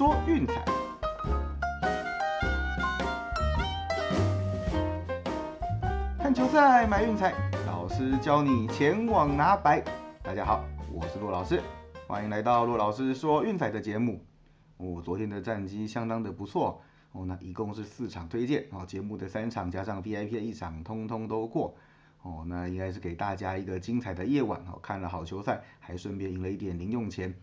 说运彩。看球赛买运彩，老师教你前往拿白。大家好，我是骆老师，欢迎来到骆老师说运彩的节目。哦，昨天的战绩相当的不错哦，那一共是四场推荐哦，节目的三场加上 VIP 的一场，通通都过哦，那应该是给大家一个精彩的夜晚哦，看了好球赛，还顺便赢了一点零用钱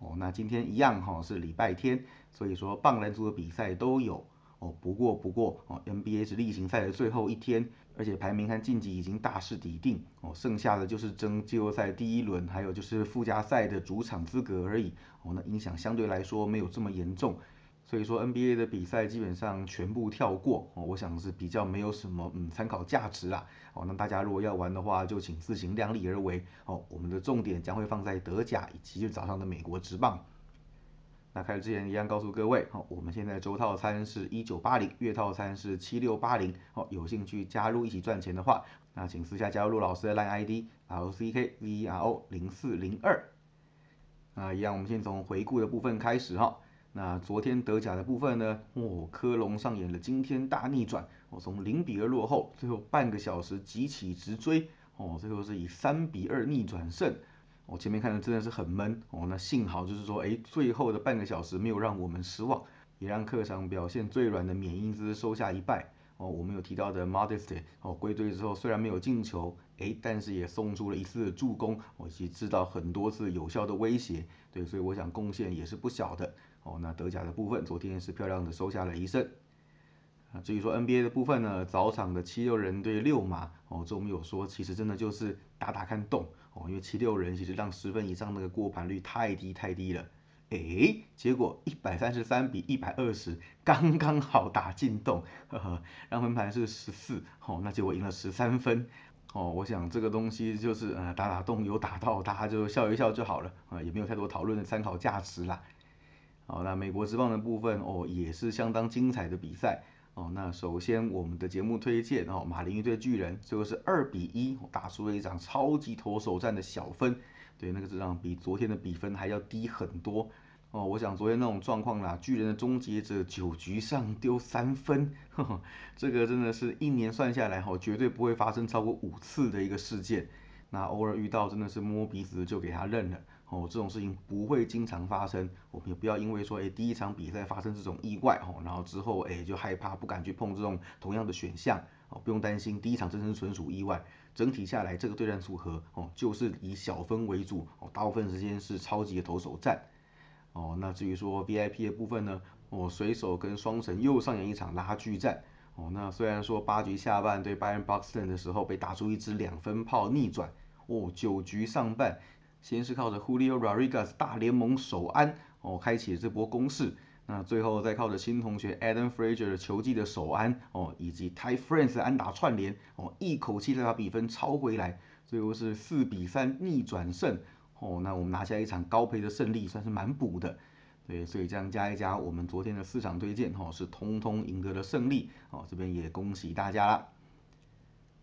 哦。那今天一样哈，是礼拜天，所以说棒篮组的比赛都有。哦，不过不过哦，NBA 是例行赛的最后一天，而且排名和晋级已经大势已定哦，剩下的就是争季后赛第一轮，还有就是附加赛的主场资格而已哦，那影响相对来说没有这么严重，所以说 NBA 的比赛基本上全部跳过哦，我想是比较没有什么嗯参考价值啦哦，那大家如果要玩的话，就请自行量力而为哦，我们的重点将会放在德甲以及就早上的美国职棒。那开始之前一样告诉各位，好，我们现在周套餐是一九八零，月套餐是七六八零，好，有兴趣加入一起赚钱的话，那请私下加入陆老师的 line ID L C K V E R O 零四零二。那一样，我们先从回顾的部分开始哈。那昨天德甲的部分呢，哦，科隆上演了惊天大逆转，哦，从零比二落后，最后半个小时急起直追，哦，最后是以三比二逆转胜。我前面看的真的是很闷哦，那幸好就是说，哎，最后的半个小时没有让我们失望，也让客场表现最软的缅因兹收下一败哦。我们有提到的 Modesty 哦，归队之后虽然没有进球，哎，但是也送出了一次助攻，以及制造很多次有效的威胁，对，所以我想贡献也是不小的哦。那德甲的部分，昨天是漂亮的收下了一胜。啊，至于说 NBA 的部分呢，早场的七六人对六马哦，这我们有说，其实真的就是打打看洞哦，因为七六人其实让十分以上那个过盘率太低太低了，诶，结果一百三十三比一百二十，刚刚好打进洞，呵呵，让分盘是十四，哦，那结果赢了十三分，哦，我想这个东西就是呃打打洞有打到，大家就笑一笑就好了，啊，也没有太多讨论的参考价值啦。好，那美国之棒的部分哦，也是相当精彩的比赛。哦，那首先我们的节目推荐哦，马林鱼对巨人，最后是二比一打出了一场超级投手战的小分，对，那个这场比昨天的比分还要低很多哦。我想昨天那种状况啦，巨人的终结者九局上丢三分，呵呵，这个真的是一年算下来哈，绝对不会发生超过五次的一个事件。那偶尔遇到真的是摸鼻子就给他认了。哦，这种事情不会经常发生，我们也不要因为说，哎，第一场比赛发生这种意外，哦，然后之后，哎，就害怕不敢去碰这种同样的选项，哦，不用担心，第一场真是纯属意外，整体下来这个对战组合，哦，就是以小分为主，哦，大部分时间是超级的投手战，哦，那至于说 VIP 的部分呢，哦，水手跟双城又上演一场拉锯战，哦，那虽然说八局下半对 Byron Buxton 的时候被打出一支两分炮逆转，哦，九局上半。先是靠着 Julio Rodriguez 大联盟首安哦，开启了这波攻势。那最后再靠着新同学 Adam Fraser 的球技的首安哦，以及 Ty France 安打串联哦，一口气再把比分超回来。最后是四比三逆转胜哦，那我们拿下一场高赔的胜利，算是蛮补的。对，所以这样加一加，我们昨天的四场推荐哦，是通通赢得了胜利哦，这边也恭喜大家啦。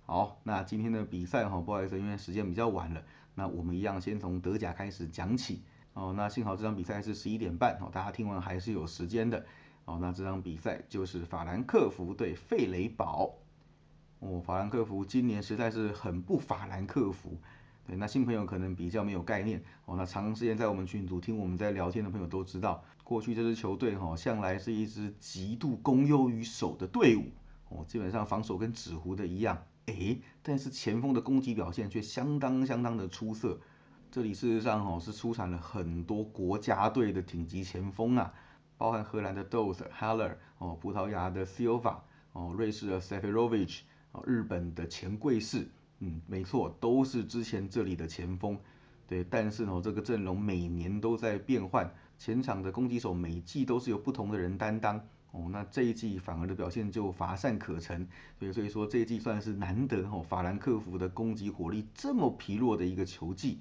好，那今天的比赛哈，不好意思，因为时间比较晚了。那我们一样先从德甲开始讲起哦。那幸好这场比赛是十一点半哦，大家听完还是有时间的哦。那这场比赛就是法兰克福对费雷堡哦。法兰克福今年实在是很不法兰克福，对，那新朋友可能比较没有概念哦。那长时间在我们群组听我们在聊天的朋友都知道，过去这支球队哈向来是一支极度攻优于守的队伍哦，基本上防守跟纸糊的一样。诶，但是前锋的攻击表现却相当相当的出色。这里事实上哦是出产了很多国家队的顶级前锋啊，包含荷兰的 Dose Haller 哦，葡萄牙的 Silva 哦，瑞士的 Seferovic 哦，日本的前贵士，嗯，没错，都是之前这里的前锋。对，但是呢，这个阵容每年都在变换，前场的攻击手每季都是由不同的人担当。哦，那这一季反而的表现就乏善可陈，所以所以说这一季算是难得哦，法兰克福的攻击火力这么疲弱的一个球季。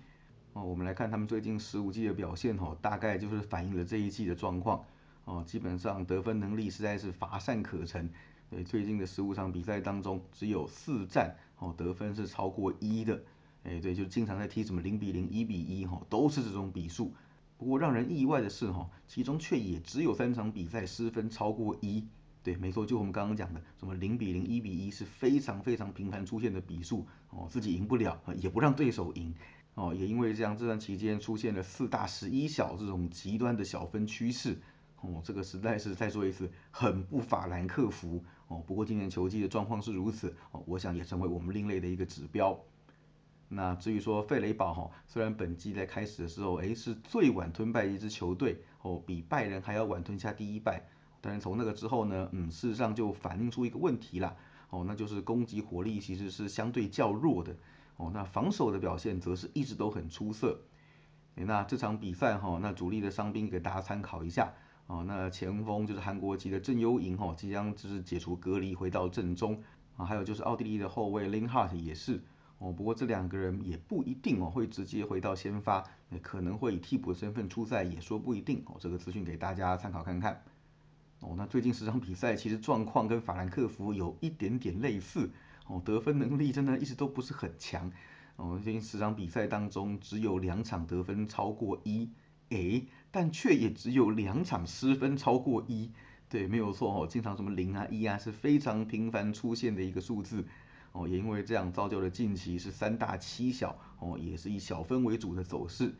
哦，我们来看他们最近十五季的表现哦，大概就是反映了这一季的状况。哦，基本上得分能力实在是乏善可陈，对，最近的十五场比赛当中只有四战哦得分是超过一的，哎，对，就经常在踢什么零比零、一比一哈，都是这种比数。不过让人意外的是哈，其中却也只有三场比赛失分超过一。对，没错，就我们刚刚讲的，什么零比零、一比一是非常非常频繁出现的比数哦，自己赢不了，也不让对手赢哦，也因为这样，这段期间出现了四大十一小这种极端的小分趋势。哦，这个实在是再说一次，很不法兰克福哦。不过今年球季的状况是如此哦，我想也成为我们另类的一个指标。那至于说费雷堡哈，虽然本季在开始的时候，哎是最晚吞败一支球队哦，比拜仁还要晚吞下第一败。但是从那个之后呢，嗯，事实上就反映出一个问题啦，哦，那就是攻击火力其实是相对较弱的哦，那防守的表现则是一直都很出色。那这场比赛哈，那主力的伤兵给大家参考一下。哦，那前锋就是韩国籍的郑优莹哈，即将就是解除隔离回到阵中啊，还有就是奥地利的后卫 Lin Hart 也是哦，不过这两个人也不一定哦会直接回到先发，可能会以替补的身份出赛也说不一定哦，这个资讯给大家参考看看。哦，那最近十场比赛其实状况跟法兰克福有一点点类似哦，得分能力真的一直都不是很强哦，最近十场比赛当中只有两场得分超过一。哎，但却也只有两场失分超过一，对，没有错哦，经常什么零啊一啊是非常频繁出现的一个数字哦，也因为这样造就了近期是三大七小哦，也是以小分为主的走势，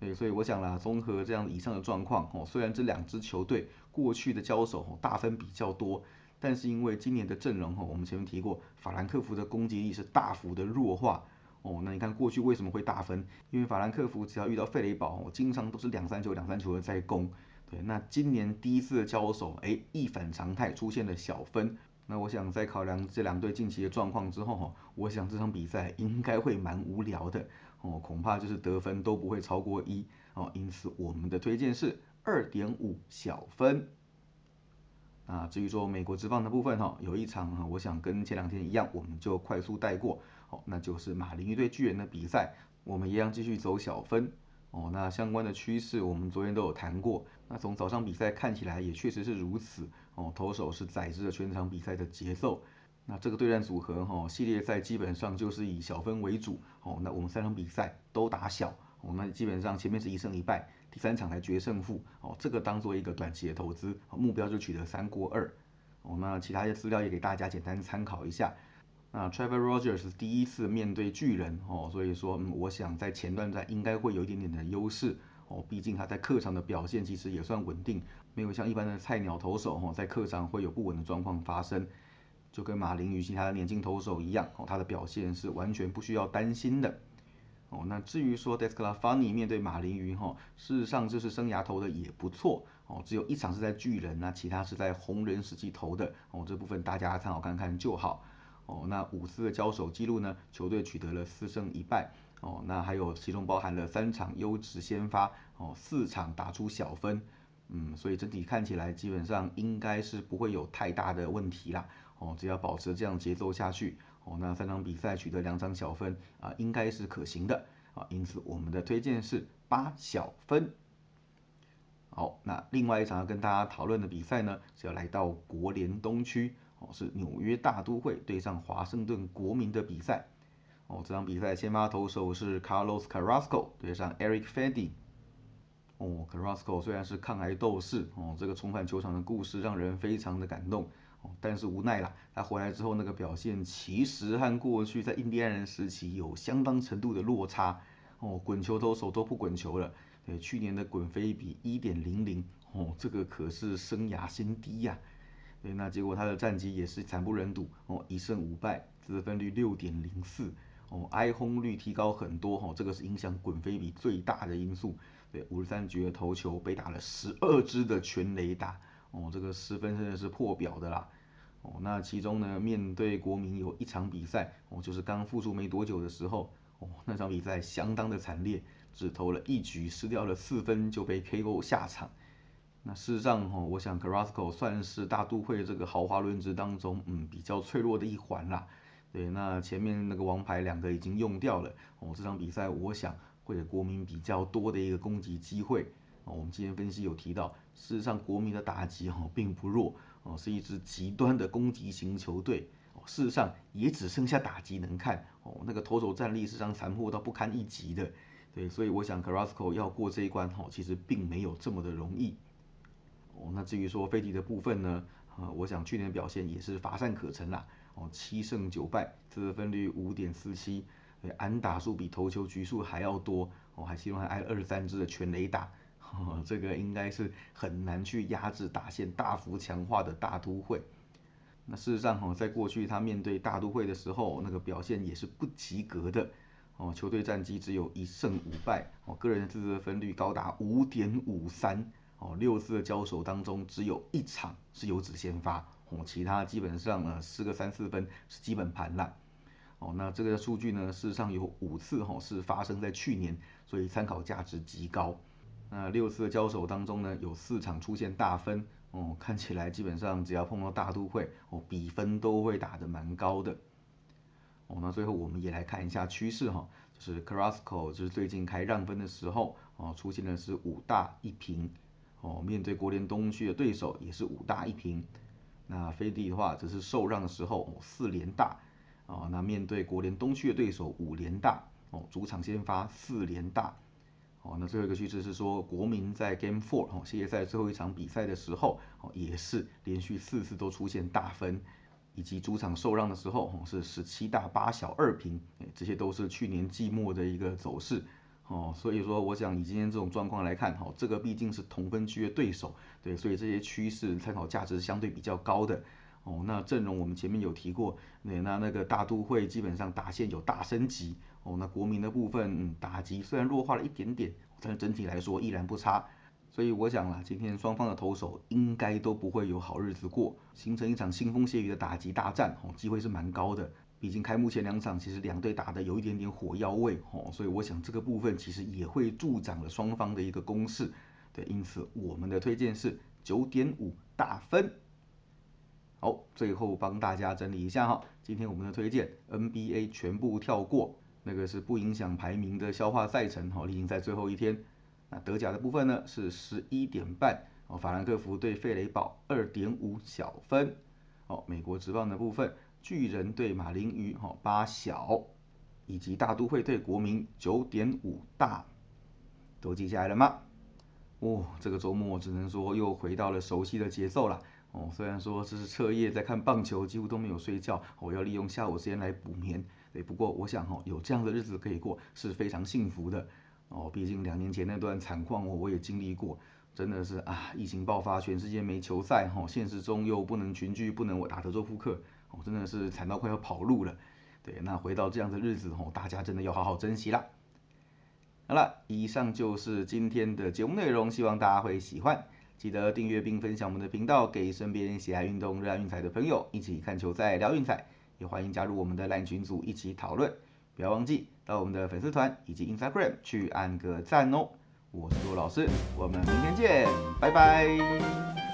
对，所以我想啦，综合这样以上的状况哦，虽然这两支球队过去的交手哦大分比较多，但是因为今年的阵容哈，我们前面提过，法兰克福的攻击力是大幅的弱化。哦，那你看过去为什么会大分？因为法兰克福只要遇到费雷堡，哦，经常都是两三球两三球的在攻。对，那今年第一次的交手，哎，一反常态出现了小分。那我想在考量这两队近期的状况之后，哈，我想这场比赛应该会蛮无聊的。哦，恐怕就是得分都不会超过一。哦，因此我们的推荐是二点五小分。啊，至于说美国职棒的部分，哈，有一场哈，我想跟前两天一样，我们就快速带过。好，那就是马林鱼对巨人的比赛，我们一样继续走小分。哦，那相关的趋势我们昨天都有谈过。那从早上比赛看起来也确实是如此。哦，投手是载制了全场比赛的节奏。那这个对战组合哈，系列赛基本上就是以小分为主。哦，那我们三场比赛都打小。哦，那基本上前面是一胜一败，第三场来决胜负。哦，这个当做一个短期的投资，目标就取得三过二。哦，那其他的资料也给大家简单参考一下。那 Trevor Rogers 第一次面对巨人哦，所以说嗯，我想在前段战应该会有一点点的优势哦，毕竟他在客场的表现其实也算稳定，没有像一般的菜鸟投手哦，在客场会有不稳的状况发生，就跟马林鱼其他的年轻投手一样哦，他的表现是完全不需要担心的哦。那至于说 Desclafani 面对马林鱼哈，事实上就是生涯投的也不错哦，只有一场是在巨人，那其他是在红人时期投的哦，这部分大家参考看看就好。哦，那五次的交手记录呢？球队取得了四胜一败。哦，那还有其中包含了三场优质先发，哦，四场打出小分。嗯，所以整体看起来基本上应该是不会有太大的问题啦。哦，只要保持这样节奏下去，哦，那三场比赛取得两场小分啊，应该是可行的。啊，因此我们的推荐是八小分。好，那另外一场要跟大家讨论的比赛呢，是要来到国联东区。哦，是纽约大都会对上华盛顿国民的比赛。哦，这场比赛先发投手是 Carlos Carrasco 对上 Eric Fedde。哦，Carrasco 虽然是抗癌斗士，哦，这个重返球场的故事让人非常的感动。哦，但是无奈啦，他回来之后那个表现其实和过去在印第安人时期有相当程度的落差。哦，滚球投手都不滚球了。对，去年的滚飞比一点零零，哦，这个可是生涯新低呀。对，那结果他的战绩也是惨不忍睹哦，一胜五败，得分率六点零四哦，挨轰率提高很多哈，这个是影响滚飞比最大的因素。对，五十三局的投球被打了十二支的全垒打哦，这个失分真的是破表的啦哦。那其中呢，面对国民有一场比赛哦，就是刚复出没多久的时候哦，那场比赛相当的惨烈，只投了一局，失掉了四分就被 KO 下场。那事实上哈，我想 Carrasco 算是大都会这个豪华轮值当中，嗯，比较脆弱的一环啦。对，那前面那个王牌两个已经用掉了，哦，这场比赛我想会给国民比较多的一个攻击机会。哦，我们今天分析有提到，事实上国民的打击哈并不弱，哦，是一支极端的攻击型球队。哦，事实上也只剩下打击能看，哦，那个投手战力事实上残破到不堪一击的。对，所以我想 Carrasco 要过这一关哈，其实并没有这么的容易。哦，那至于说飞迪的部分呢，啊，我想去年表现也是乏善可陈啦。哦，七胜九败，得分率五点四七，安打数比投球局数还要多。哦，还其中还挨了二十三支的全垒打，这个应该是很难去压制打线大幅强化的大都会。那事实上哈，在过去他面对大都会的时候，那个表现也是不及格的。哦，球队战绩只有一胜五败，哦，个人的自责分率高达五点五三，哦，六次的交手当中只有一场是有子先发，哦，其他基本上呢失个三四分是基本盘了。哦，那这个数据呢，事实上有五次哈是发生在去年，所以参考价值极高。那六次的交手当中呢，有四场出现大分，哦，看起来基本上只要碰到大都会，哦，比分都会打得蛮高的。哦，那最后我们也来看一下趋势哈，就是 Carrasco 就是最近开让分的时候，哦，出现的是五大一平，哦，面对国联东区的对手也是五大一平。那飞地的话，则是受让的时候四连大，哦，那面对国联东区的对手五连大，哦，主场先发四连大，哦，那最后一个趋势是说国民在 Game Four 哦，系列赛最后一场比赛的时候，哦，也是连续四次都出现大分。以及主场受让的时候哦，是十七大八小二平，这些都是去年季末的一个走势，哦，所以说我想以今天这种状况来看，哈，这个毕竟是同分区的对手，对，所以这些趋势参考价值相对比较高的，哦，那阵容我们前面有提过，那那那个大都会基本上打线有大升级，哦，那国民的部分嗯打击虽然弱化了一点点，但是整体来说依然不差。所以我想啦，今天双方的投手应该都不会有好日子过，形成一场腥风血雨的打击大战，哦，机会是蛮高的。已经开幕前两场其实两队打的有一点点火药味，哦，所以我想这个部分其实也会助长了双方的一个攻势。对，因此我们的推荐是九点五大分。好，最后帮大家整理一下哈，今天我们的推荐 NBA 全部跳过，那个是不影响排名的消化赛程，哦，例行在最后一天。那德甲的部分呢是十一点半哦，法兰克福对费雷堡二点五小分哦，美国职棒的部分巨人对马林鱼哈八小，以及大都会对国民九点五大，都记下来了吗？哦，这个周末只能说又回到了熟悉的节奏了哦，虽然说这是彻夜在看棒球，几乎都没有睡觉，我要利用下午时间来补眠，对，不过我想哈有这样的日子可以过是非常幸福的。哦，毕竟两年前那段惨况，我我也经历过，真的是啊，疫情爆发，全世界没球赛，哈，现实中又不能群聚，不能我打德州扑克，哦，真的是惨到快要跑路了。对，那回到这样的日子，哦，大家真的要好好珍惜啦。好了，以上就是今天的节目内容，希望大家会喜欢，记得订阅并分享我们的频道，给身边喜爱运动、热爱运彩的朋友一起看球赛、聊运彩，也欢迎加入我们的 LINE 群组一起讨论。不要忘记到我们的粉丝团以及 Instagram 去按个赞哦！我是陆老师，我们明天见，拜拜。